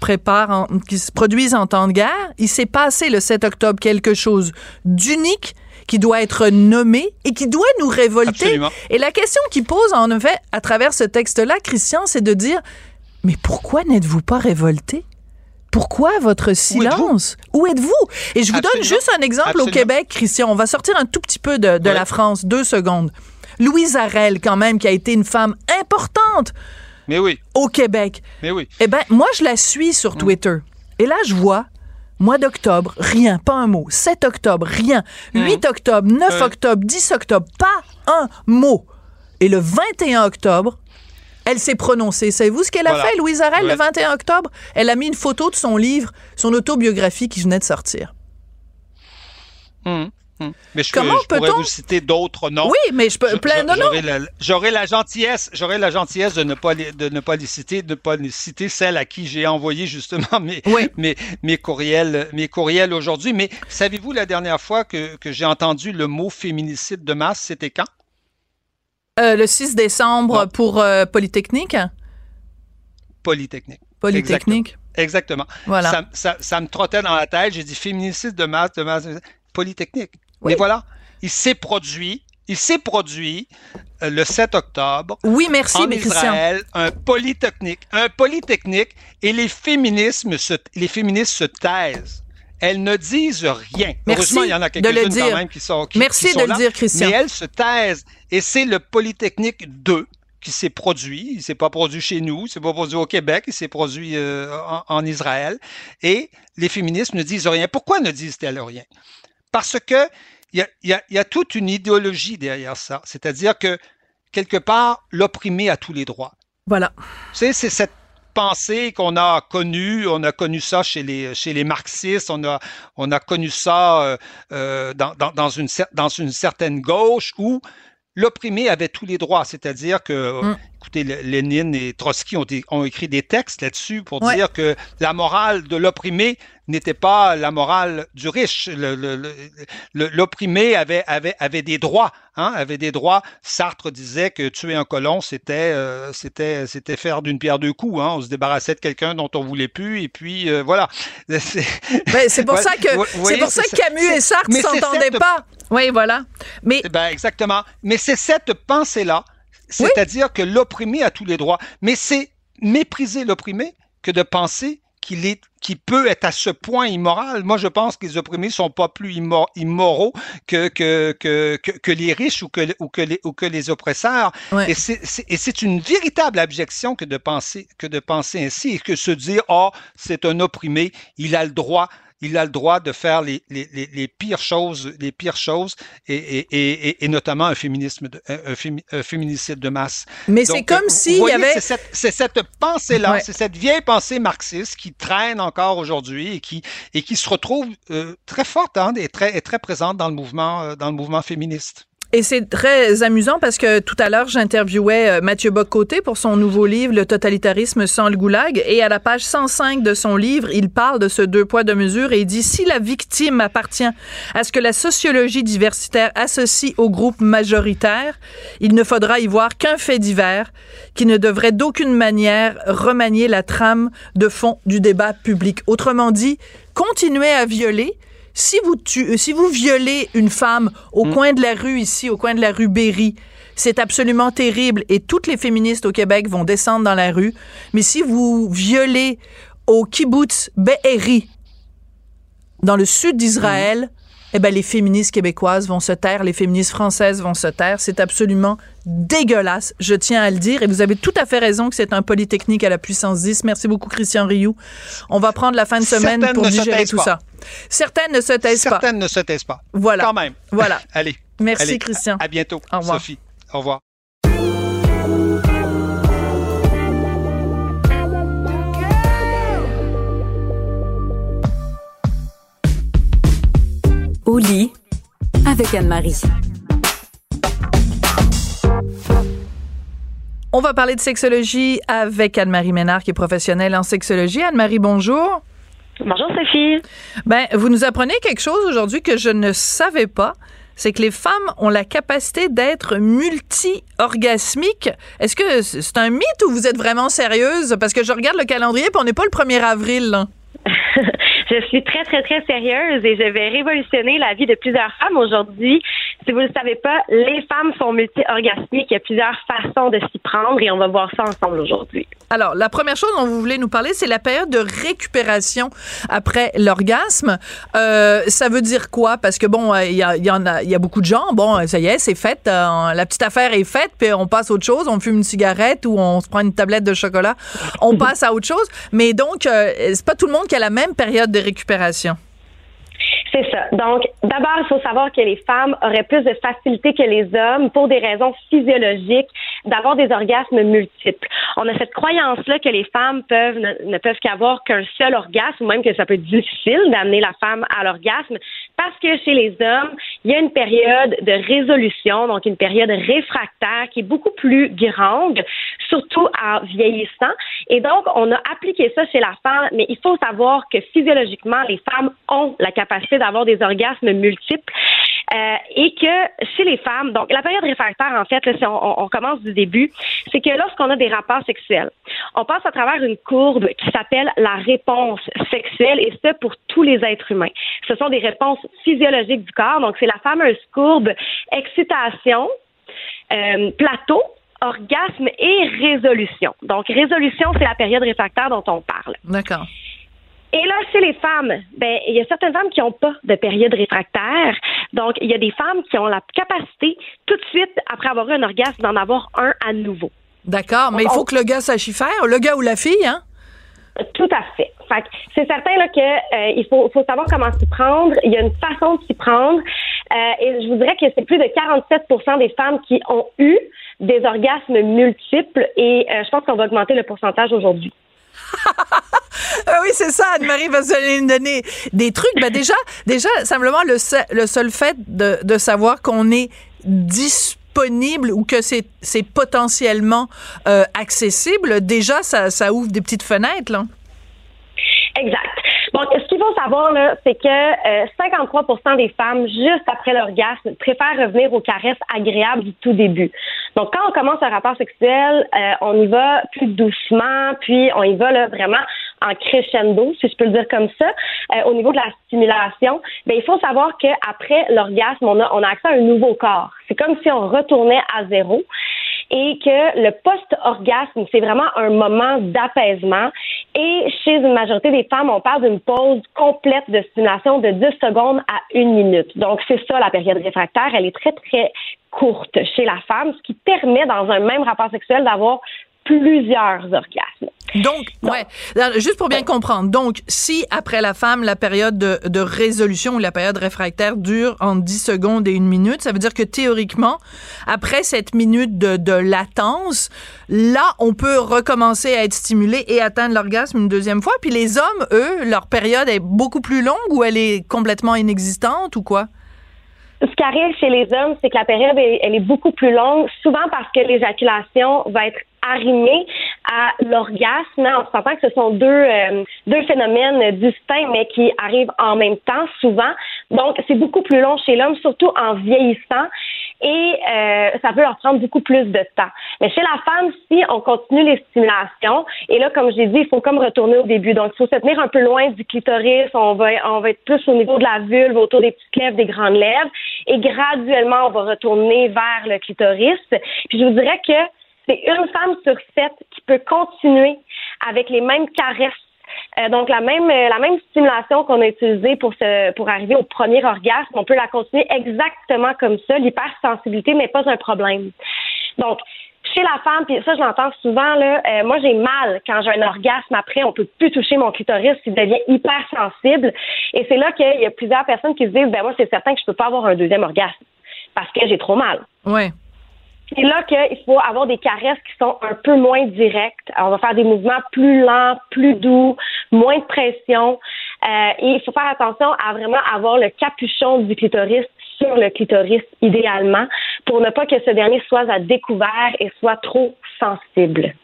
préparent, en, qui se produisent en temps de guerre. Il s'est passé le 7 octobre quelque chose d'unique qui doit être nommé et qui doit nous révolter. Absolument. Et la question qu'il pose, en effet, à travers ce texte-là, Christian, c'est de dire, mais pourquoi n'êtes-vous pas révolté? Pourquoi votre silence? Où êtes-vous? Êtes et je vous Absolument. donne juste un exemple Absolument. au Québec, Christian. On va sortir un tout petit peu de, de ouais. la France, deux secondes. Louise Arel, quand même, qui a été une femme importante mais oui. Au Québec. Mais oui. Eh bien, moi, je la suis sur Mm. Twitter. Mmh. Et là, je vois, mois d'octobre, rien, pas un mot. 7 octobre, rien. Mmh. 8 octobre, 9 mmh. octobre, 10 octobre, pas un mot. Et le 21 octobre, elle s'est prononcée. Savez-vous ce qu'elle a voilà. fait, Louise Arel, ouais. le 21 octobre? Elle a mis une photo de son livre, son autobiographie qui venait de sortir. Mmh. Hum. Mais je, Comment je pourrais vous citer d'autres noms. Oui, mais je peux plein de noms. J'aurais la, gentillesse, j'aurais la gentillesse de ne pas les, de ne pas les citer, de ne pas les citer celles à qui j'ai envoyé justement mes, oui. mes, mes courriels, mes courriels aujourd'hui. Mais savez-vous la dernière fois que, que j'ai entendu le mot féminicide de masse, c'était quand? Euh, Le 6 décembre pour euh, Polytechnique? Polytechnique. Polytechnique. Exactement. Exactement. Voilà. Ça, ça, ça, me trottait dans la tête. J'ai dit féminicide de masse, de masse. Polytechnique. Oui. Mais voilà, il s'est produit, il s'est produit euh, le 7 octobre. Oui, merci, en Israël, un polytechnique, un polytechnique, et les féminismes se, les féministes se taisent. Elles ne disent rien. Merci Heureusement, il y en a quelques-unes quand même qui sont qui, Merci qui sont de là, le dire, Christian. Mais elles se taisent. Et c'est le Polytechnique 2 qui s'est produit. Il s'est pas produit chez nous, il s'est pas produit au Québec, il s'est produit euh, en, Israël. Et les féministes ne disent rien. Pourquoi ne disent-elles rien? Parce que il y a, toute une idéologie derrière ça. C'est-à-dire que, quelque part, l'opprimé a tous les droits. Voilà. c'est cette pensée qu'on a connue, on a connu ça chez les, chez les marxistes, on a, on a connu ça euh, euh, dans, dans, une, dans une certaine gauche où l'opprimé avait tous les droits, c'est-à-dire que, mm. Écoutez, Lénine et Trotsky ont, ont écrit des textes là-dessus pour dire que la morale de l'opprimé n'était pas la morale du riche. L'opprimé avait, avait, avait des droits, hein, avait des droits. Sartre disait que tuer un colon, c'était euh, c'était faire d'une pierre deux coups. Hein. On se débarrassait de quelqu'un dont on voulait plus, et puis euh, voilà. C'est pour ça que c'est pour ça que Camus et Sartre s'entendaient pas. Oui, voilà. Mais eh ben, exactement. Mais c'est cette pensée-là, c'est-à-dire que l'opprimé a tous les droits. Mais c'est mépriser l'opprimé que de penser qu'il est qui peut être à ce point immoral. Moi, je pense que les opprimés sont pas plus immoraux que, que, que, que, les riches ou que, ou que, les, ou que les oppresseurs. Et c'est une véritable abjection que de penser, que de penser ainsi et que se dire, oh, c'est un opprimé, il a le droit il a le droit de faire les, les, les, pires choses, les pires choses, et, et, et, notamment un féminisme, de, un, féminicide de masse. Mais c'est comme euh, s'il y avait. C'est cette, cette pensée-là, c'est cette vieille pensée marxiste qui traîne encore aujourd'hui et qui, et qui se retrouve euh, très forte hein, et, très, et très présente dans le mouvement, euh, dans le mouvement féministe. Et c'est très amusant parce que tout à l'heure, j'interviewais euh, Mathieu Boccoté pour son nouveau livre Le totalitarisme sans le goulag. Et à la page 105 de son livre, il parle de ce deux poids, deux mesures et il dit si la victime appartient à ce que la sociologie diversitaire associe au groupe majoritaire, il ne faudra y voir qu'un fait divers qui ne devrait d'aucune manière remanier la trame de fond du débat public. Autrement dit, continuer à violer, si vous, euh, si vous violez une femme au hmm. coin de la rue ici, au coin de la rue Berry, c'est absolument terrible et toutes les féministes au Québec vont descendre dans la rue. Mais si vous violez au kibbutz Be'eri, dans le sud d'Israël, eh ben, les féministes québécoises vont se taire, les féministes françaises vont se taire. C'est absolument dégueulasse, je tiens à le dire. Et vous avez tout à fait raison que c'est un polytechnique à la puissance 10. Merci beaucoup, Christian Rioux. On va prendre la fin de semaine pour digérer tout ça. Certaines ne se taisent pas. Certaines ne se taisent pas. Voilà. Quand même. Voilà. allez. Merci, Christian. À, bientôt, Au revoir. Sophie. Au revoir. Au lit avec Anne-Marie. On va parler de sexologie avec Anne-Marie Ménard, qui est professionnelle en sexologie. Anne-Marie, bonjour. Bonjour Sophie. Ben, vous nous apprenez quelque chose aujourd'hui que je ne savais pas. C'est que les femmes ont la capacité d'être multi-orgasmiques. Est-ce que c'est un mythe ou vous êtes vraiment sérieuse? Parce que je regarde le calendrier et on n'est pas le 1er avril. Je suis très, très, très sérieuse et je vais révolutionner la vie de plusieurs femmes aujourd'hui. Si vous ne le savez pas, les femmes sont multi-orgasmiques. Il y a plusieurs façons de s'y prendre et on va voir ça ensemble aujourd'hui. Alors, la première chose dont vous voulez nous parler, c'est la période de récupération après l'orgasme. Euh, ça veut dire quoi? Parce que bon, il y, y, en a, il y a beaucoup de gens, bon, ça y est, c'est fait, euh, la petite affaire est faite, puis on passe à autre chose, on fume une cigarette ou on se prend une tablette de chocolat, on passe à autre chose. Mais donc, euh, c'est pas tout le monde qui a la même période de C'est ça. Donc, d'abord, il faut savoir que les femmes auraient plus de facilité que les hommes pour des raisons physiologiques d'avoir des orgasmes multiples. On a cette croyance-là que les femmes ne, peuvent qu'avoir qu'un seul orgasme, ou même que ça peut être difficile d'amener la femme à l'orgasme, parce que chez les hommes, il y a une période de résolution, donc une période réfractaire qui est beaucoup plus grande, surtout en vieillissant. Et donc, on a appliqué ça chez la femme, mais il faut savoir que physiologiquement, les femmes ont la capacité d'avoir des orgasmes multiples. Euh, et que chez les femmes, donc la période réfractaire, en fait, là, si on, on, commence du début, c'est que lorsqu'on a des rapports sexuels, on passe à travers une courbe qui s'appelle la réponse sexuelle, et ce pour tous les êtres humains. Ce sont des réponses physiologiques du corps, donc c'est la fameuse courbe excitation, euh, plateau, orgasme et résolution. Donc, résolution, c'est la période réfractaire dont on parle. D'accord. Et là, chez les femmes, ben, il y a certaines femmes qui n'ont pas de période réfractaire. Donc, il y a des femmes qui ont la capacité, tout de suite, après avoir eu un orgasme, d'en avoir un à nouveau. D'accord, mais il faut que le gars sache y faire, le gars ou la fille, hein? Tout à fait. fait c'est certain là, que euh, il faut, faut savoir comment s'y prendre. Il y a une façon de s'y prendre. Euh, et je vous dirais que c'est plus de 47% des femmes qui ont eu des orgasmes multiples. Et euh, je pense qu'on va augmenter le pourcentage aujourd'hui. Ah oui, c'est ça, Anne-Marie va nous donner des trucs. Ben déjà, déjà, simplement le, le seul fait de, de savoir qu'on est disponible ou que c'est potentiellement euh, accessible, déjà, ça, ça ouvre des petites fenêtres, là. Exact. Qu'il faut savoir, là, c'est que 53% euh, des femmes, juste après l'orgasme, préfèrent revenir aux caresses agréables du tout début. Donc, quand on commence un rapport sexuel, euh, on y va plus doucement, puis on y va là, vraiment en crescendo, si je peux le dire comme ça, euh, au niveau de la stimulation. Bien, il faut savoir qu'après l'orgasme, on a, on a accès à un nouveau corps. C'est comme si on retournait à zéro et que le post-orgasme, c'est vraiment un moment d'apaisement. Et chez une majorité des femmes, on parle d'une pause complète de stimulation de 10 secondes à une minute. Donc, c'est ça la période réfractaire. Elle est très, très courte chez la femme, ce qui permet dans un même rapport sexuel d'avoir plusieurs orgasmes. Donc, ouais, juste pour bien comprendre. Donc, si après la femme, la période de, résolution ou la période réfractaire dure en 10 secondes et une minute, ça veut dire que théoriquement, après cette minute de, de latence, là, on peut recommencer à être stimulé et atteindre l'orgasme une deuxième fois. Puis les hommes, eux, leur période est beaucoup plus longue ou elle est complètement inexistante ou quoi? Ce qui arrive chez les hommes, c'est que la période, elle est beaucoup plus longue, souvent parce que l'éjaculation va être arrimée à l'orgasme. On s'entend que ce sont deux, euh, deux phénomènes distincts, mais qui arrivent en même temps, souvent. Donc, c'est beaucoup plus long chez l'homme, surtout en vieillissant et euh, ça peut leur prendre beaucoup plus de temps. Mais chez la femme, si on continue les stimulations, et là, comme j'ai dit, il faut comme retourner au début. Donc, il faut se tenir un peu loin du clitoris, on va, on va être plus au niveau de la vulve, autour des petites lèvres, des grandes lèvres, et graduellement, on va retourner vers le clitoris. Puis je vous dirais que c'est une femme sur sept qui peut continuer avec les mêmes caresses euh, donc la même euh, la même stimulation qu'on a utilisée pour pour arriver au premier orgasme, on peut la continuer exactement comme ça. L'hypersensibilité n'est pas un problème. Donc chez la femme, puis ça je l'entends souvent là, euh, moi j'ai mal quand j'ai un orgasme après, on peut plus toucher mon clitoris, il devient hypersensible. Et c'est là qu'il y a plusieurs personnes qui se disent ben moi c'est certain que je peux pas avoir un deuxième orgasme parce que j'ai trop mal. Ouais c'est là qu'il faut avoir des caresses qui sont un peu moins directes. on va faire des mouvements plus lents, plus doux, moins de pression. Euh, et il faut faire attention à vraiment avoir le capuchon du clitoris sur le clitoris idéalement pour ne pas que ce dernier soit à découvert et soit trop sensible.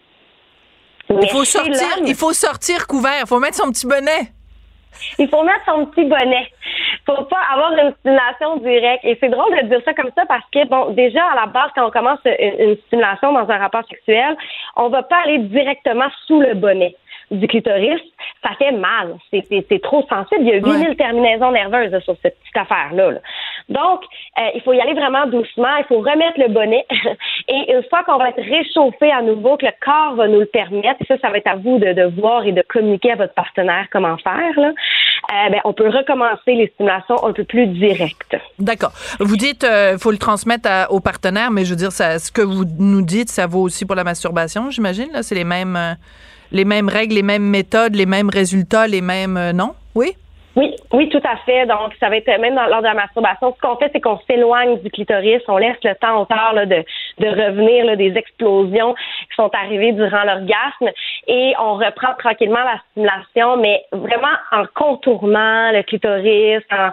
Il faut sortir, il faut sortir couvert, il faut mettre son petit bonnet. Il faut mettre son petit bonnet. Faut pas avoir une stimulation directe. Et c'est drôle de dire ça comme ça parce que, bon, déjà, à la base, quand on commence une, stimulation dans un rapport sexuel, on va pas aller directement sous le bonnet du clitoris, ça fait mal. C'est trop sensible. Il y a 8000 terminaisons nerveuses sur cette petite affaire-là. Donc, euh, il faut y aller vraiment doucement. Il faut remettre le bonnet. et une fois qu'on va être réchauffé à nouveau, que le corps va nous le permettre, et ça, ça va être à vous de, voir et de communiquer à votre partenaire comment faire, là, euh, ben, on peut recommencer les stimulations un peu plus directes. D'accord. Vous dites qu'il euh, faut le transmettre au partenaire, mais je veux dire, ce que vous nous dites, ça vaut aussi pour la masturbation, j'imagine. C'est les mêmes les mêmes règles, les mêmes méthodes, les mêmes résultats, les mêmes... Non? Oui? Oui, oui, tout à fait. Donc, ça va être même dans, lors de la masturbation. Ce qu'on fait, c'est qu'on s'éloigne du clitoris, on laisse le temps au corps là, de, de revenir là, des explosions qui sont arrivées durant l'orgasme et on reprend tranquillement la stimulation, mais vraiment en contournant le clitoris, en,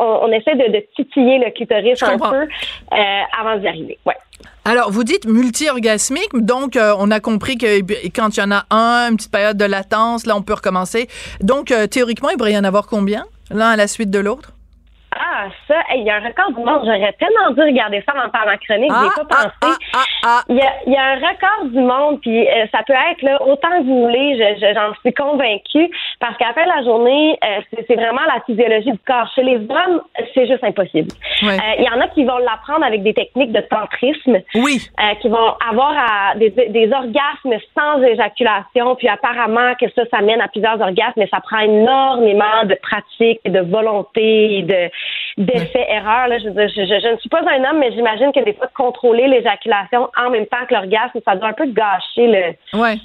on, essaie de, de, titiller le clitoris un peu euh, avant d'y arriver. Ouais. Alors, vous dites multi-orgasmique, donc euh, on a compris que quand il y en a un, une petite période de latence, là, on peut recommencer. Donc, euh, théoriquement, il pourrait y en avoir combien, l'un à la suite de l'autre? Ah, ça, il y a un record du monde. J'aurais tellement dû regarder ça en parlant chronique. Ah, J'ai pas ah, pensé. Ah, il, y a, il, y a, un record du monde, puis euh, ça peut être là, autant que vous voulez, j'en suis convaincue, parce qu'après la journée, euh, c'est vraiment la physiologie du corps. Chez les hommes, c'est juste impossible. Euh, il y en a qui vont l'apprendre avec des techniques de tantrisme. Oui. qui vont avoir des, des, orgasmes sans éjaculation, puis apparemment que ça, ça mène à plusieurs orgasmes, mais ça prend énormément de pratique, et de volonté, de d'effet-erreur. Je, je, je, ne suis pas un homme, mais j'imagine que des fois, de contrôler l'éjaculation en même temps que l'orgasme, ça doit un peu gâcher le ouais.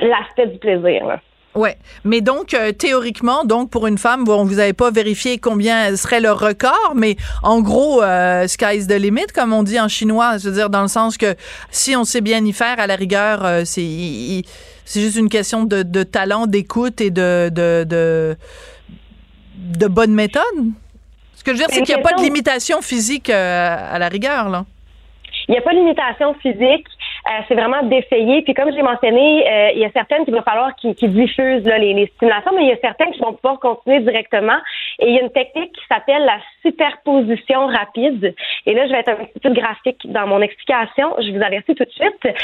l'aspect du plaisir. Là. Ouais, mais donc euh, théoriquement, donc pour une femme, bon, vous n'avez pas vérifié combien serait le record, mais en gros, euh, sky's the limit, comme on dit en chinois, je veux dire dans le sens que si on sait bien y faire, à la rigueur, euh, c'est c'est juste une question de, de talent, d'écoute et de, de de de bonne méthode. Ce que je veux dire, c'est qu'il n'y a pas de limitation physique euh, à la rigueur là. Il n'y a pas de limitation physique. Euh, c'est vraiment d'essayer. Puis comme j'ai mentionné, euh, il y a certaines qu'il va falloir qui, diffusent les, stimulations, mais il y a certaines qui vont pouvoir continuer directement. Et il y a une technique qui s'appelle la superposition rapide. Et là, je vais être un petit peu graphique dans mon explication. Je vous avertis tout de suite. Euh,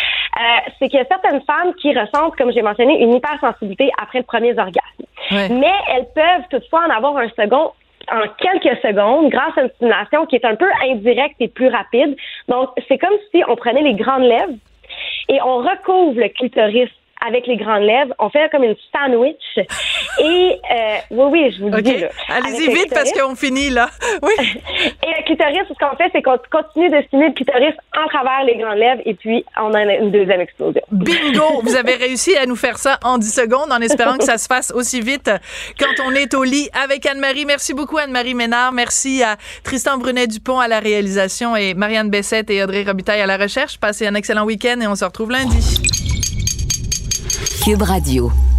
c'est qu'il y a certaines femmes qui ressentent, comme j'ai mentionné, une hypersensibilité après le premier orgasme. Mais elles peuvent toutefois en avoir un second en quelques secondes grâce à une stimulation qui est un peu indirecte et plus rapide. Donc, c'est comme si on prenait les grandes lèvres et on recouvre le clitoris avec les grandes lèvres. On fait comme une sandwich. Et euh, oui, oui, je vous le dis. Allez-y vite parce qu'on finit là. Oui. et le clitoris, ce qu'on fait, c'est qu'on continue de stimuler le clitoris en travers les grandes lèvres et puis on a une deuxième explosion. Bingo! vous avez réussi à nous faire ça en 10 secondes en espérant que ça se fasse aussi vite quand on est au lit avec Anne-Marie. Merci beaucoup Anne-Marie Ménard. Merci à Tristan Brunet-Dupont à la réalisation et Marianne Bessette et Audrey Robitaille à la recherche. Passez un excellent week-end et on se retrouve lundi. Cube Radio.